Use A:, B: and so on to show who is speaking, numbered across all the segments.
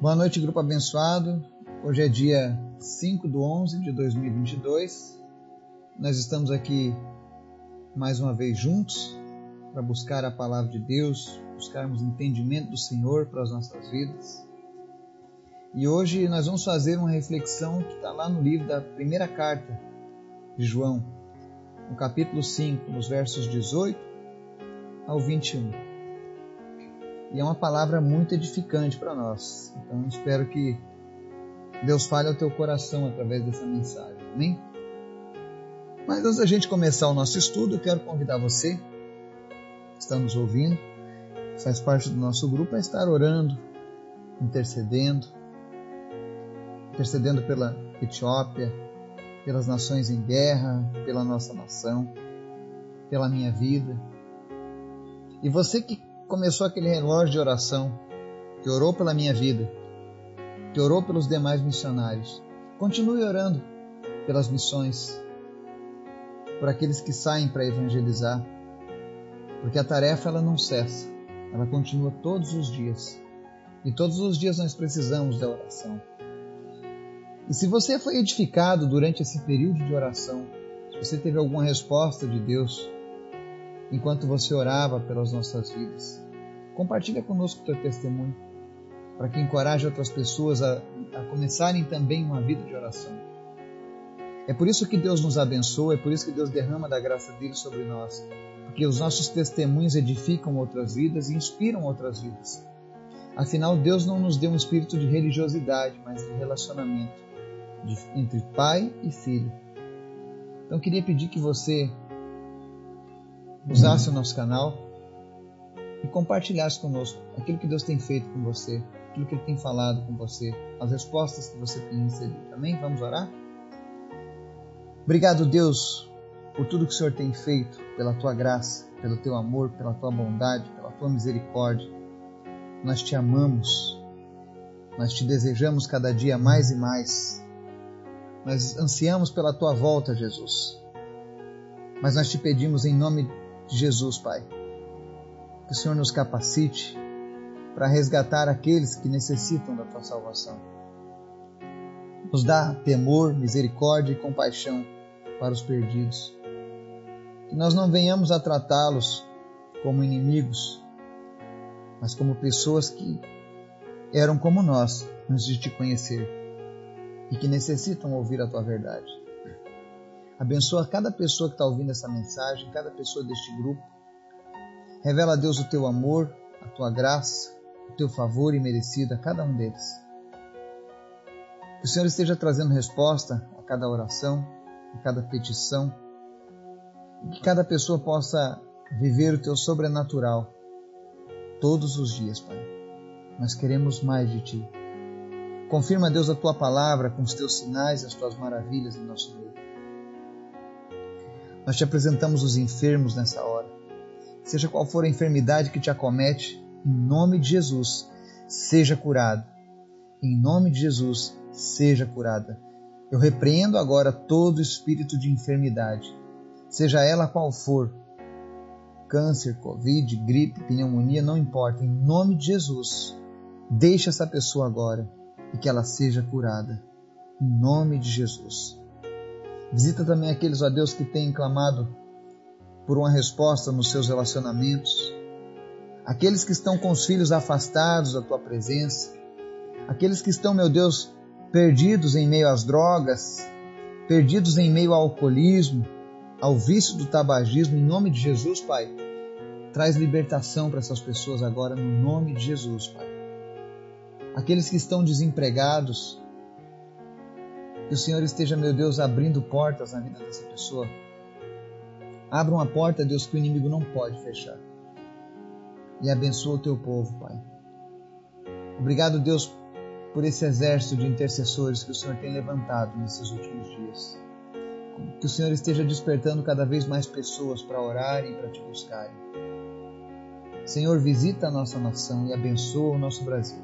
A: Boa noite, grupo abençoado. Hoje é dia 5 do 11 de 2022. Nós estamos aqui mais uma vez juntos para buscar a palavra de Deus, buscarmos entendimento do Senhor para as nossas vidas. E hoje nós vamos fazer uma reflexão que está lá no livro da primeira carta de João, no capítulo 5, nos versos 18 ao 21 e é uma palavra muito edificante para nós. Então espero que Deus fale ao teu coração através dessa mensagem. Amém? Mas antes da gente começar o nosso estudo, eu quero convidar você que está nos ouvindo, faz parte do nosso grupo, a estar orando, intercedendo, intercedendo pela Etiópia, pelas nações em guerra, pela nossa nação, pela minha vida. E você que começou aquele relógio de oração, que orou pela minha vida, que orou pelos demais missionários. Continue orando pelas missões, por aqueles que saem para evangelizar, porque a tarefa ela não cessa, ela continua todos os dias. E todos os dias nós precisamos da oração. E se você foi edificado durante esse período de oração, se você teve alguma resposta de Deus, enquanto você orava pelas nossas vidas. Compartilha conosco o teu testemunho, para que encoraje outras pessoas a, a começarem também uma vida de oração. É por isso que Deus nos abençoa, é por isso que Deus derrama da graça dele sobre nós, porque os nossos testemunhos edificam outras vidas e inspiram outras vidas. Afinal, Deus não nos deu um espírito de religiosidade, mas de relacionamento de, entre pai e filho. Então, queria pedir que você usasse o nosso canal e compartilhasse conosco aquilo que Deus tem feito com você, aquilo que Ele tem falado com você, as respostas que você tem recebido. Amém? Vamos orar? Obrigado, Deus, por tudo que o Senhor tem feito, pela tua graça, pelo teu amor, pela tua bondade, pela tua misericórdia. Nós te amamos, nós te desejamos cada dia mais e mais. Nós ansiamos pela tua volta, Jesus. Mas nós te pedimos em nome de Jesus, Pai. Que o Senhor nos capacite para resgatar aqueles que necessitam da tua salvação. Nos dá temor, misericórdia e compaixão para os perdidos. Que nós não venhamos a tratá-los como inimigos, mas como pessoas que eram como nós antes de te conhecer e que necessitam ouvir a tua verdade. Abençoa cada pessoa que está ouvindo essa mensagem, cada pessoa deste grupo. Revela a Deus o teu amor, a tua graça, o teu favor imerecido a cada um deles. Que o Senhor esteja trazendo resposta a cada oração, a cada petição, e que cada pessoa possa viver o teu sobrenatural todos os dias, Pai. Nós queremos mais de ti. Confirma, Deus, a tua palavra com os teus sinais e as tuas maravilhas em nosso meio. Nós te apresentamos os enfermos nessa hora. Seja qual for a enfermidade que te acomete, em nome de Jesus, seja curado. Em nome de Jesus, seja curada. Eu repreendo agora todo espírito de enfermidade, seja ela qual for câncer, covid, gripe, pneumonia, não importa, em nome de Jesus, deixe essa pessoa agora e que ela seja curada. Em nome de Jesus. Visita também aqueles, ó Deus, que têm clamado por uma resposta nos seus relacionamentos. Aqueles que estão com os filhos afastados da tua presença. Aqueles que estão, meu Deus, perdidos em meio às drogas, perdidos em meio ao alcoolismo, ao vício do tabagismo, em nome de Jesus, Pai. Traz libertação para essas pessoas agora, no nome de Jesus, Pai. Aqueles que estão desempregados, que o Senhor esteja, meu Deus, abrindo portas na vida dessa pessoa. Abra uma porta, Deus, que o inimigo não pode fechar. E abençoa o teu povo, Pai. Obrigado, Deus, por esse exército de intercessores que o Senhor tem levantado nesses últimos dias. Que o Senhor esteja despertando cada vez mais pessoas para orarem e para te buscarem. Senhor, visita a nossa nação e abençoa o nosso Brasil.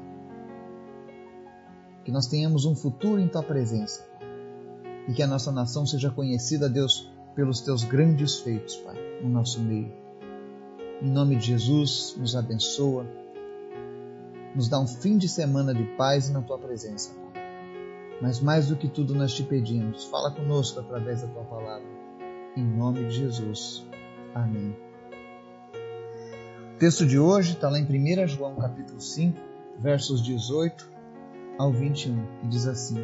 A: Que nós tenhamos um futuro em tua presença e que a nossa nação seja conhecida, Deus, pelos teus grandes feitos, Pai, no nosso meio. Em nome de Jesus, nos abençoa. Nos dá um fim de semana de paz na tua presença. Mas mais do que tudo nós te pedimos, fala conosco através da tua palavra. Em nome de Jesus. Amém. O texto de hoje está lá em 1 João capítulo 5, versos 18 ao 21, que diz assim: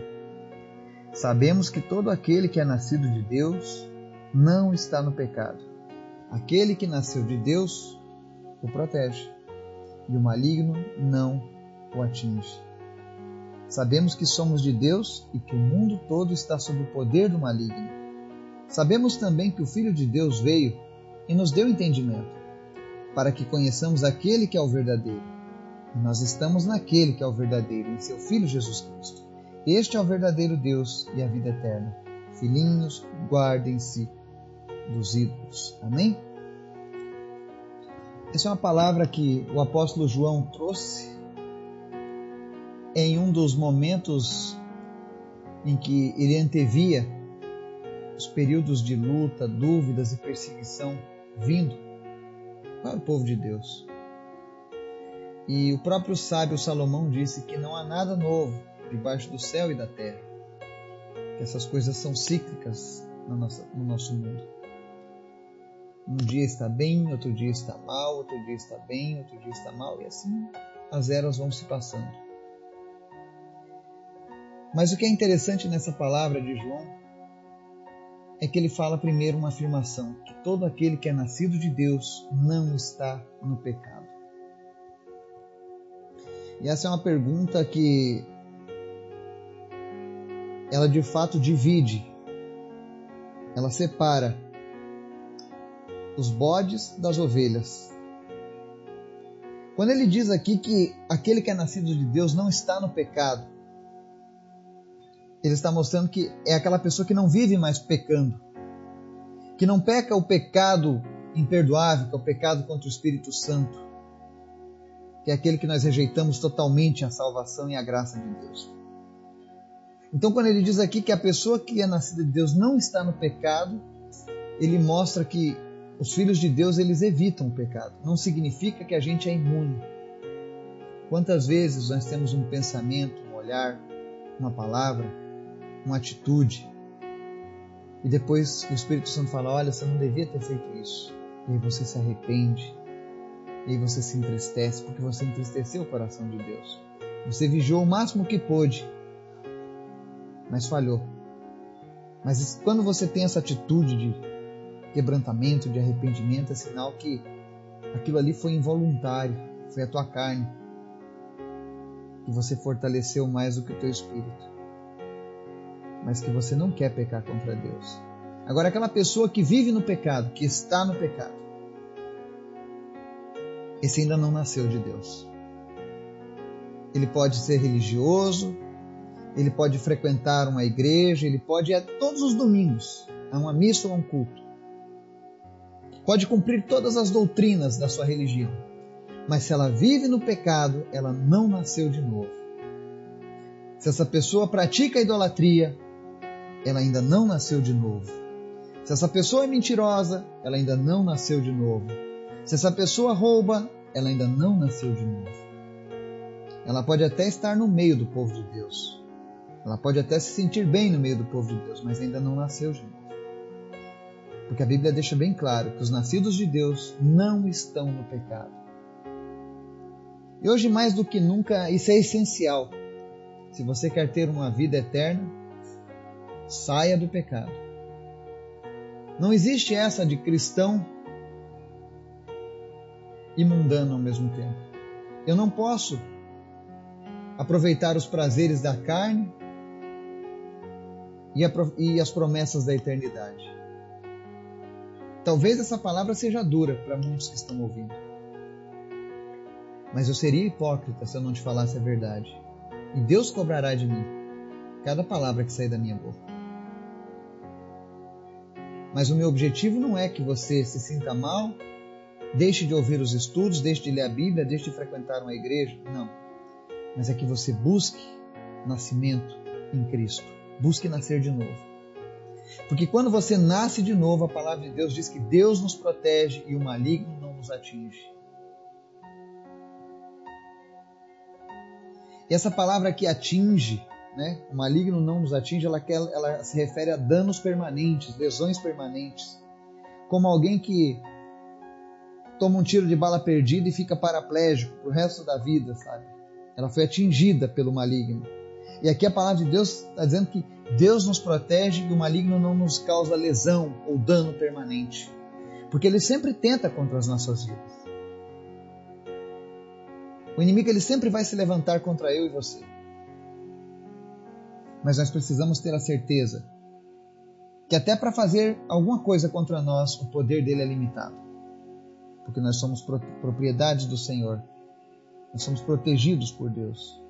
A: Sabemos que todo aquele que é nascido de Deus não está no pecado. Aquele que nasceu de Deus o protege, e o maligno não o atinge. Sabemos que somos de Deus e que o mundo todo está sob o poder do maligno. Sabemos também que o Filho de Deus veio e nos deu entendimento, para que conheçamos aquele que é o verdadeiro. E nós estamos naquele que é o verdadeiro, em seu Filho Jesus Cristo. Este é o verdadeiro Deus e a vida eterna. Filhinhos, guardem-se dos ídolos. Amém? Essa é uma palavra que o apóstolo João trouxe em um dos momentos em que ele antevia os períodos de luta, dúvidas e perseguição vindo para o povo de Deus. E o próprio sábio Salomão disse que não há nada novo debaixo do céu e da terra, essas coisas são cíclicas no nosso, no nosso mundo. Um dia está bem, outro dia está mal, outro dia está bem, outro dia está mal, e assim as eras vão se passando. Mas o que é interessante nessa palavra de João é que ele fala primeiro uma afirmação: que todo aquele que é nascido de Deus não está no pecado. E essa é uma pergunta que ela de fato divide, ela separa os bodes das ovelhas. Quando ele diz aqui que aquele que é nascido de Deus não está no pecado, ele está mostrando que é aquela pessoa que não vive mais pecando, que não peca o pecado imperdoável, que é o pecado contra o Espírito Santo, que é aquele que nós rejeitamos totalmente a salvação e a graça de Deus. Então, quando ele diz aqui que a pessoa que é nascida de Deus não está no pecado, ele mostra que os filhos de Deus eles evitam o pecado. Não significa que a gente é imune. Quantas vezes nós temos um pensamento, um olhar, uma palavra, uma atitude e depois o Espírito Santo fala: Olha, você não devia ter feito isso. E aí você se arrepende, e aí você se entristece porque você entristeceu o coração de Deus. Você vigiou o máximo que pôde, mas falhou. Mas quando você tem essa atitude de quebrantamento, de arrependimento, é sinal que aquilo ali foi involuntário, foi a tua carne, que você fortaleceu mais do que o teu espírito, mas que você não quer pecar contra Deus. Agora, aquela pessoa que vive no pecado, que está no pecado, esse ainda não nasceu de Deus. Ele pode ser religioso, ele pode frequentar uma igreja, ele pode ir todos os domingos a uma missa ou a um culto pode cumprir todas as doutrinas da sua religião, mas se ela vive no pecado, ela não nasceu de novo. Se essa pessoa pratica a idolatria, ela ainda não nasceu de novo. Se essa pessoa é mentirosa, ela ainda não nasceu de novo. Se essa pessoa rouba, ela ainda não nasceu de novo. Ela pode até estar no meio do povo de Deus. Ela pode até se sentir bem no meio do povo de Deus, mas ainda não nasceu de novo. Porque a Bíblia deixa bem claro que os nascidos de Deus não estão no pecado. E hoje, mais do que nunca, isso é essencial. Se você quer ter uma vida eterna, saia do pecado. Não existe essa de cristão e mundano ao mesmo tempo. Eu não posso aproveitar os prazeres da carne e, as promessas da eternidade. Talvez essa palavra seja dura para muitos que estão ouvindo. Mas eu seria hipócrita se eu não te falasse a verdade. E Deus cobrará de mim cada palavra que sair da minha boca. Mas o meu objetivo não é que você se sinta mal, deixe de ouvir os estudos, deixe de ler a Bíblia, deixe de frequentar uma igreja. Não. Mas é que você busque nascimento em Cristo. Busque nascer de novo. Porque quando você nasce de novo, a palavra de Deus diz que Deus nos protege e o maligno não nos atinge. E essa palavra que atinge, né? O maligno não nos atinge, ela, ela se refere a danos permanentes, lesões permanentes. Como alguém que toma um tiro de bala perdida e fica paraplégico pro resto da vida, sabe? Ela foi atingida pelo maligno. E aqui a palavra de Deus está dizendo que Deus nos protege e o maligno não nos causa lesão ou dano permanente. Porque ele sempre tenta contra as nossas vidas. O inimigo ele sempre vai se levantar contra eu e você. Mas nós precisamos ter a certeza que até para fazer alguma coisa contra nós, o poder dele é limitado. Porque nós somos propriedade do Senhor. Nós somos protegidos por Deus.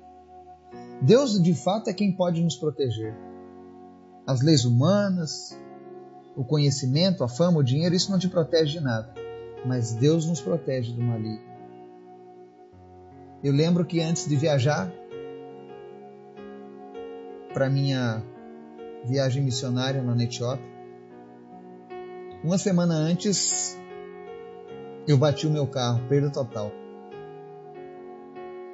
A: Deus, de fato, é quem pode nos proteger. As leis humanas, o conhecimento, a fama, o dinheiro, isso não te protege de nada. Mas Deus nos protege do maligno. Eu lembro que antes de viajar para minha viagem missionária lá na Etiópia, uma semana antes eu bati o meu carro, perda total.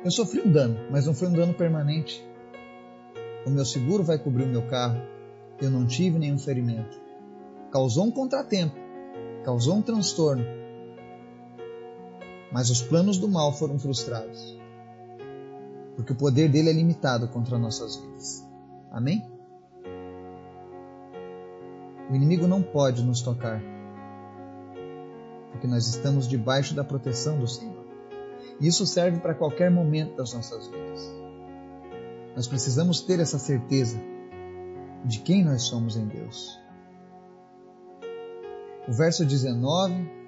A: Eu sofri um dano, mas não foi um dano permanente. O meu seguro vai cobrir o meu carro. Eu não tive nenhum ferimento. Causou um contratempo, causou um transtorno, mas os planos do mal foram frustrados porque o poder dele é limitado contra nossas vidas. Amém? O inimigo não pode nos tocar, porque nós estamos debaixo da proteção do Senhor. Isso serve para qualquer momento das nossas vidas. Nós precisamos ter essa certeza de quem nós somos em Deus. O verso 19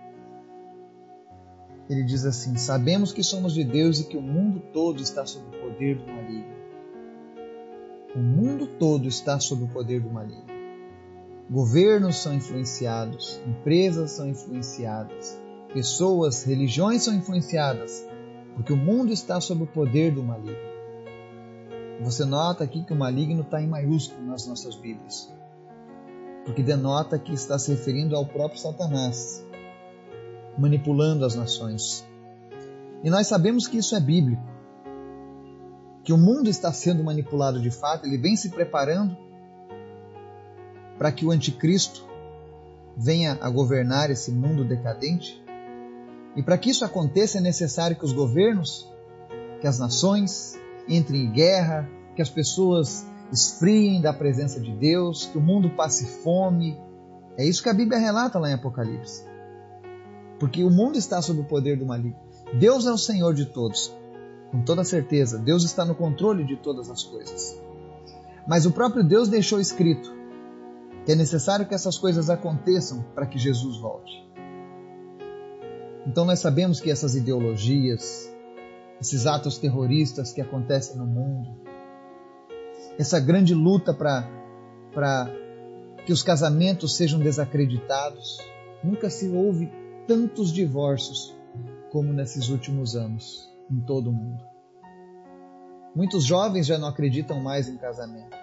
A: ele diz assim: Sabemos que somos de Deus e que o mundo todo está sob o poder do maligno. O mundo todo está sob o poder do maligno. Governos são influenciados, empresas são influenciadas, pessoas, religiões são influenciadas, porque o mundo está sob o poder do maligno. Você nota aqui que o maligno está em maiúsculo nas nossas Bíblias, porque denota que está se referindo ao próprio Satanás manipulando as nações. E nós sabemos que isso é bíblico, que o mundo está sendo manipulado de fato, ele vem se preparando para que o anticristo venha a governar esse mundo decadente. E para que isso aconteça é necessário que os governos, que as nações entrem em guerra, que as pessoas esfriem da presença de Deus, que o mundo passe fome. É isso que a Bíblia relata lá em Apocalipse porque o mundo está sob o poder do maligno. Deus é o Senhor de todos, com toda certeza. Deus está no controle de todas as coisas. Mas o próprio Deus deixou escrito que é necessário que essas coisas aconteçam para que Jesus volte. Então nós sabemos que essas ideologias, esses atos terroristas que acontecem no mundo, essa grande luta para que os casamentos sejam desacreditados, nunca se houve tantos divórcios como nesses últimos anos em todo o mundo. Muitos jovens já não acreditam mais em casamento.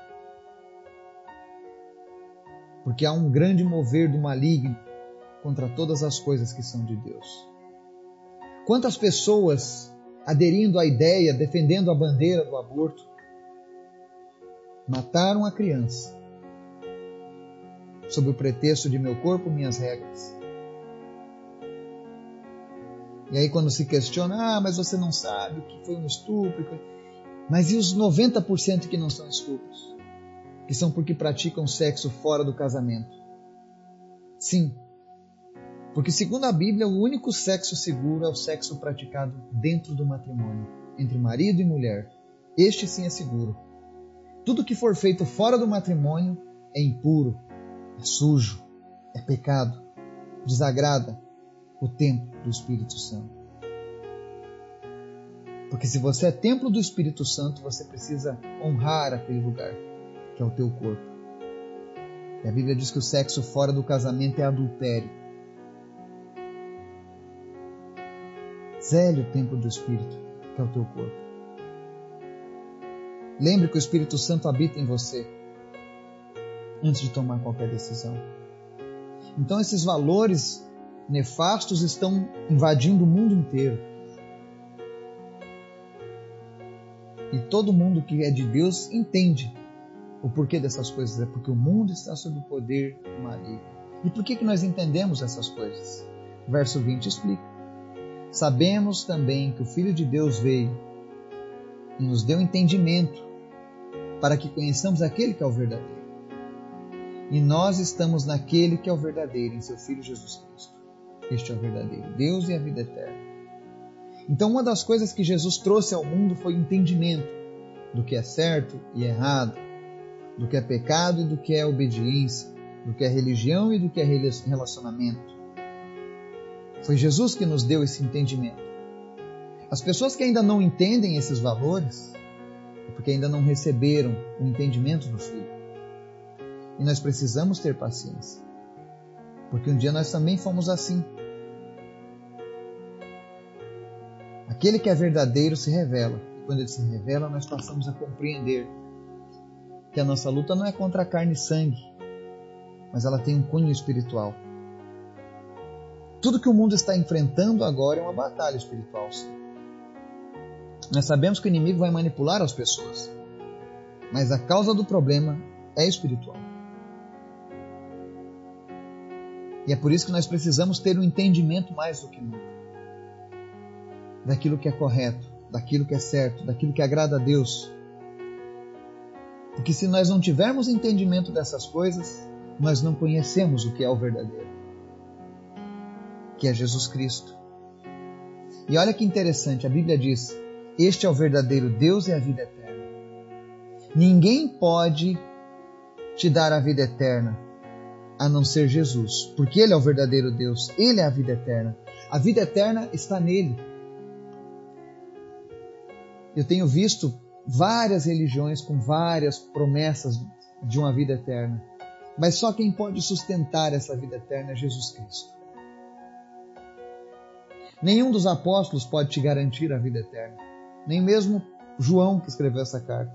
A: Porque há um grande mover do maligno contra todas as coisas que são de Deus. Quantas pessoas aderindo à ideia, defendendo a bandeira do aborto, mataram a criança sob o pretexto de meu corpo, minhas regras. E aí quando se questiona, ah, mas você não sabe o que foi um estupro. Mas e os 90% que não são estupros? Que são porque praticam sexo fora do casamento? Sim. Porque segundo a Bíblia, o único sexo seguro é o sexo praticado dentro do matrimônio, entre marido e mulher. Este sim é seguro. Tudo que for feito fora do matrimônio é impuro, é sujo, é pecado, desagrada, o templo do Espírito Santo. Porque se você é templo do Espírito Santo, você precisa honrar aquele lugar, que é o teu corpo. E a Bíblia diz que o sexo fora do casamento é adultério. Zele o templo do Espírito, que é o teu corpo. Lembre que o Espírito Santo habita em você antes de tomar qualquer decisão. Então, esses valores nefastos estão invadindo o mundo inteiro. E todo mundo que é de Deus entende o porquê dessas coisas. É porque o mundo está sob o poder maligno. E por que, que nós entendemos essas coisas? Verso 20 explica. Sabemos também que o Filho de Deus veio e nos deu entendimento para que conheçamos aquele que é o verdadeiro. E nós estamos naquele que é o verdadeiro, em seu Filho Jesus Cristo. Este é o verdadeiro, Deus e a vida eterna. Então, uma das coisas que Jesus trouxe ao mundo foi o entendimento do que é certo e errado, do que é pecado e do que é obediência, do que é religião e do que é relacionamento. Foi Jesus que nos deu esse entendimento. As pessoas que ainda não entendem esses valores é porque ainda não receberam o entendimento do Filho. E nós precisamos ter paciência, porque um dia nós também fomos assim. Aquele que é verdadeiro se revela. E quando ele se revela, nós passamos a compreender que a nossa luta não é contra a carne e sangue, mas ela tem um cunho espiritual. Tudo que o mundo está enfrentando agora é uma batalha espiritual. Sim. Nós sabemos que o inimigo vai manipular as pessoas, mas a causa do problema é espiritual. E é por isso que nós precisamos ter um entendimento mais do que nunca daquilo que é correto, daquilo que é certo, daquilo que agrada a Deus. Porque se nós não tivermos entendimento dessas coisas, nós não conhecemos o que é o verdadeiro, que é Jesus Cristo. E olha que interessante, a Bíblia diz: Este é o verdadeiro Deus e a vida eterna. Ninguém pode te dar a vida eterna a não ser Jesus, porque Ele é o verdadeiro Deus, Ele é a vida eterna. A vida eterna está nele. Eu tenho visto várias religiões com várias promessas de uma vida eterna, mas só quem pode sustentar essa vida eterna é Jesus Cristo. Nenhum dos apóstolos pode te garantir a vida eterna, nem mesmo João que escreveu essa carta.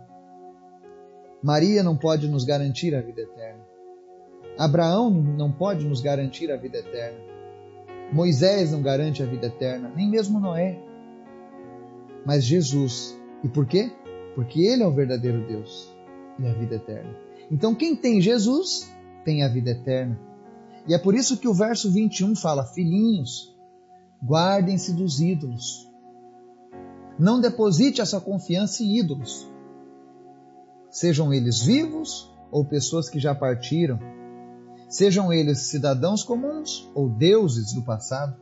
A: Maria não pode nos garantir a vida eterna. Abraão não pode nos garantir a vida eterna. Moisés não garante a vida eterna, nem mesmo Noé. Mas Jesus. E por quê? Porque Ele é o verdadeiro Deus e a vida eterna. Então, quem tem Jesus tem a vida eterna. E é por isso que o verso 21 fala: Filhinhos, guardem-se dos ídolos. Não deposite essa confiança em ídolos, sejam eles vivos ou pessoas que já partiram sejam eles cidadãos comuns ou deuses do passado.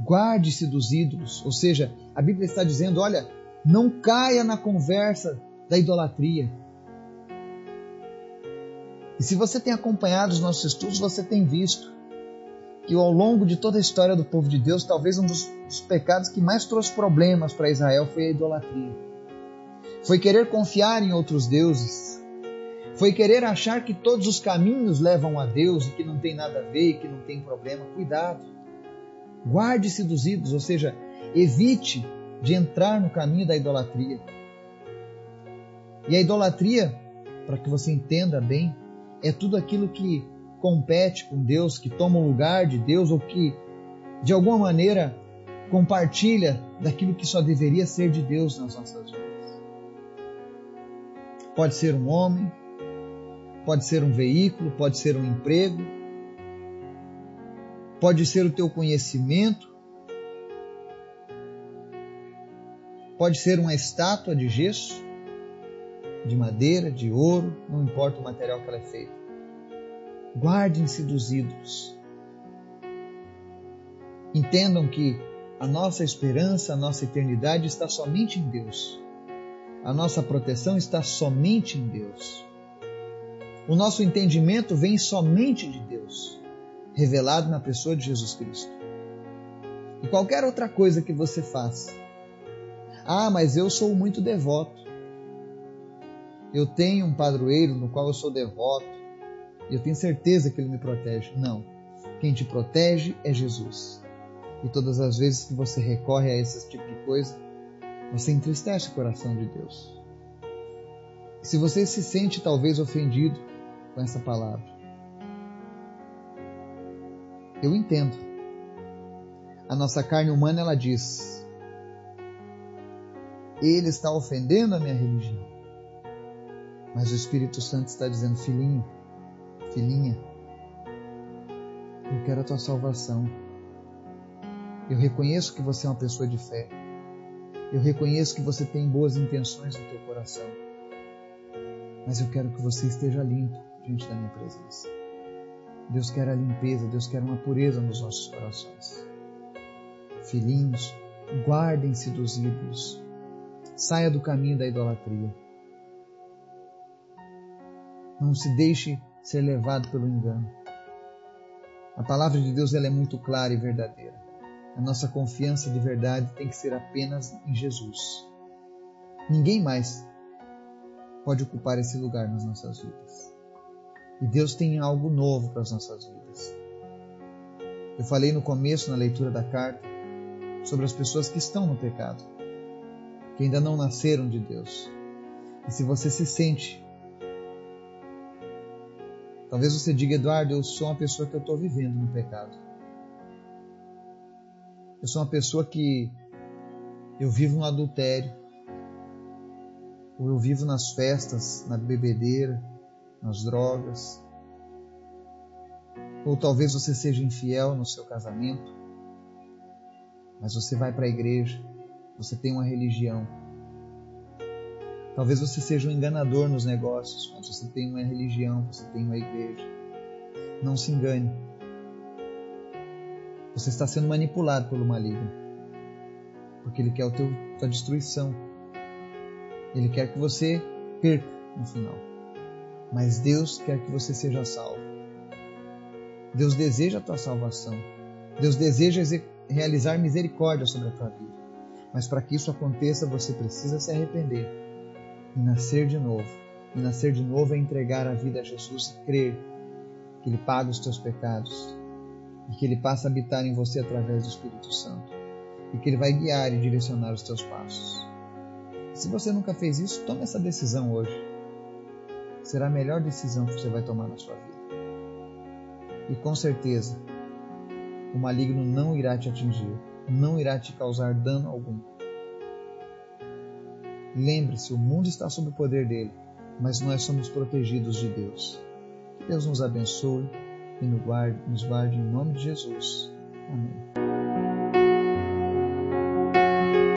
A: Guarde-se dos ídolos, ou seja, a Bíblia está dizendo: olha, não caia na conversa da idolatria. E se você tem acompanhado os nossos estudos, você tem visto que ao longo de toda a história do povo de Deus, talvez um dos, dos pecados que mais trouxe problemas para Israel foi a idolatria. Foi querer confiar em outros deuses, foi querer achar que todos os caminhos levam a Deus e que não tem nada a ver e que não tem problema. Cuidado. Guarde-se dos ídolos, ou seja, evite de entrar no caminho da idolatria. E a idolatria, para que você entenda bem, é tudo aquilo que compete com Deus, que toma o lugar de Deus ou que de alguma maneira compartilha daquilo que só deveria ser de Deus nas nossas vidas. Pode ser um homem, Pode ser um veículo, pode ser um emprego, pode ser o teu conhecimento, pode ser uma estátua de gesso, de madeira, de ouro, não importa o material que ela é feita. Guardem-se dos ídolos. Entendam que a nossa esperança, a nossa eternidade está somente em Deus. A nossa proteção está somente em Deus. O nosso entendimento vem somente de Deus, revelado na pessoa de Jesus Cristo. E qualquer outra coisa que você faça, ah, mas eu sou muito devoto. Eu tenho um padroeiro no qual eu sou devoto eu tenho certeza que ele me protege. Não. Quem te protege é Jesus. E todas as vezes que você recorre a esse tipo de coisa, você entristece o coração de Deus. Se você se sente talvez ofendido com essa palavra. Eu entendo. A nossa carne humana ela diz: ele está ofendendo a minha religião. Mas o Espírito Santo está dizendo: filhinho, filhinha, eu quero a tua salvação. Eu reconheço que você é uma pessoa de fé. Eu reconheço que você tem boas intenções no teu coração. Mas eu quero que você esteja limpo diante da minha presença. Deus quer a limpeza, Deus quer uma pureza nos nossos corações. Filhinhos, guardem-se dos ídolos. Saia do caminho da idolatria. Não se deixe ser levado pelo engano. A palavra de Deus ela é muito clara e verdadeira. A nossa confiança de verdade tem que ser apenas em Jesus. Ninguém mais pode ocupar esse lugar nas nossas vidas. E Deus tem algo novo para as nossas vidas. Eu falei no começo, na leitura da carta, sobre as pessoas que estão no pecado, que ainda não nasceram de Deus. E se você se sente Talvez você diga, Eduardo, eu sou uma pessoa que eu estou vivendo no pecado. Eu sou uma pessoa que eu vivo no adultério, ou eu vivo nas festas, na bebedeira, nas drogas. Ou talvez você seja infiel no seu casamento, mas você vai para a igreja, você tem uma religião, Talvez você seja um enganador nos negócios, mas você tem uma religião, você tem uma igreja. Não se engane. Você está sendo manipulado pelo maligno. Porque ele quer a tua destruição. Ele quer que você perca no final. Mas Deus quer que você seja salvo. Deus deseja a tua salvação. Deus deseja realizar misericórdia sobre a tua vida. Mas para que isso aconteça, você precisa se arrepender e nascer de novo. E nascer de novo é entregar a vida a Jesus e crer que Ele paga os teus pecados e que Ele passa a habitar em você através do Espírito Santo e que Ele vai guiar e direcionar os teus passos. Se você nunca fez isso, tome essa decisão hoje. Será a melhor decisão que você vai tomar na sua vida. E com certeza, o maligno não irá te atingir, não irá te causar dano algum Lembre-se, o mundo está sob o poder dele, mas nós somos protegidos de Deus. Que Deus nos abençoe e nos guarde, nos guarde em nome de Jesus. Amém.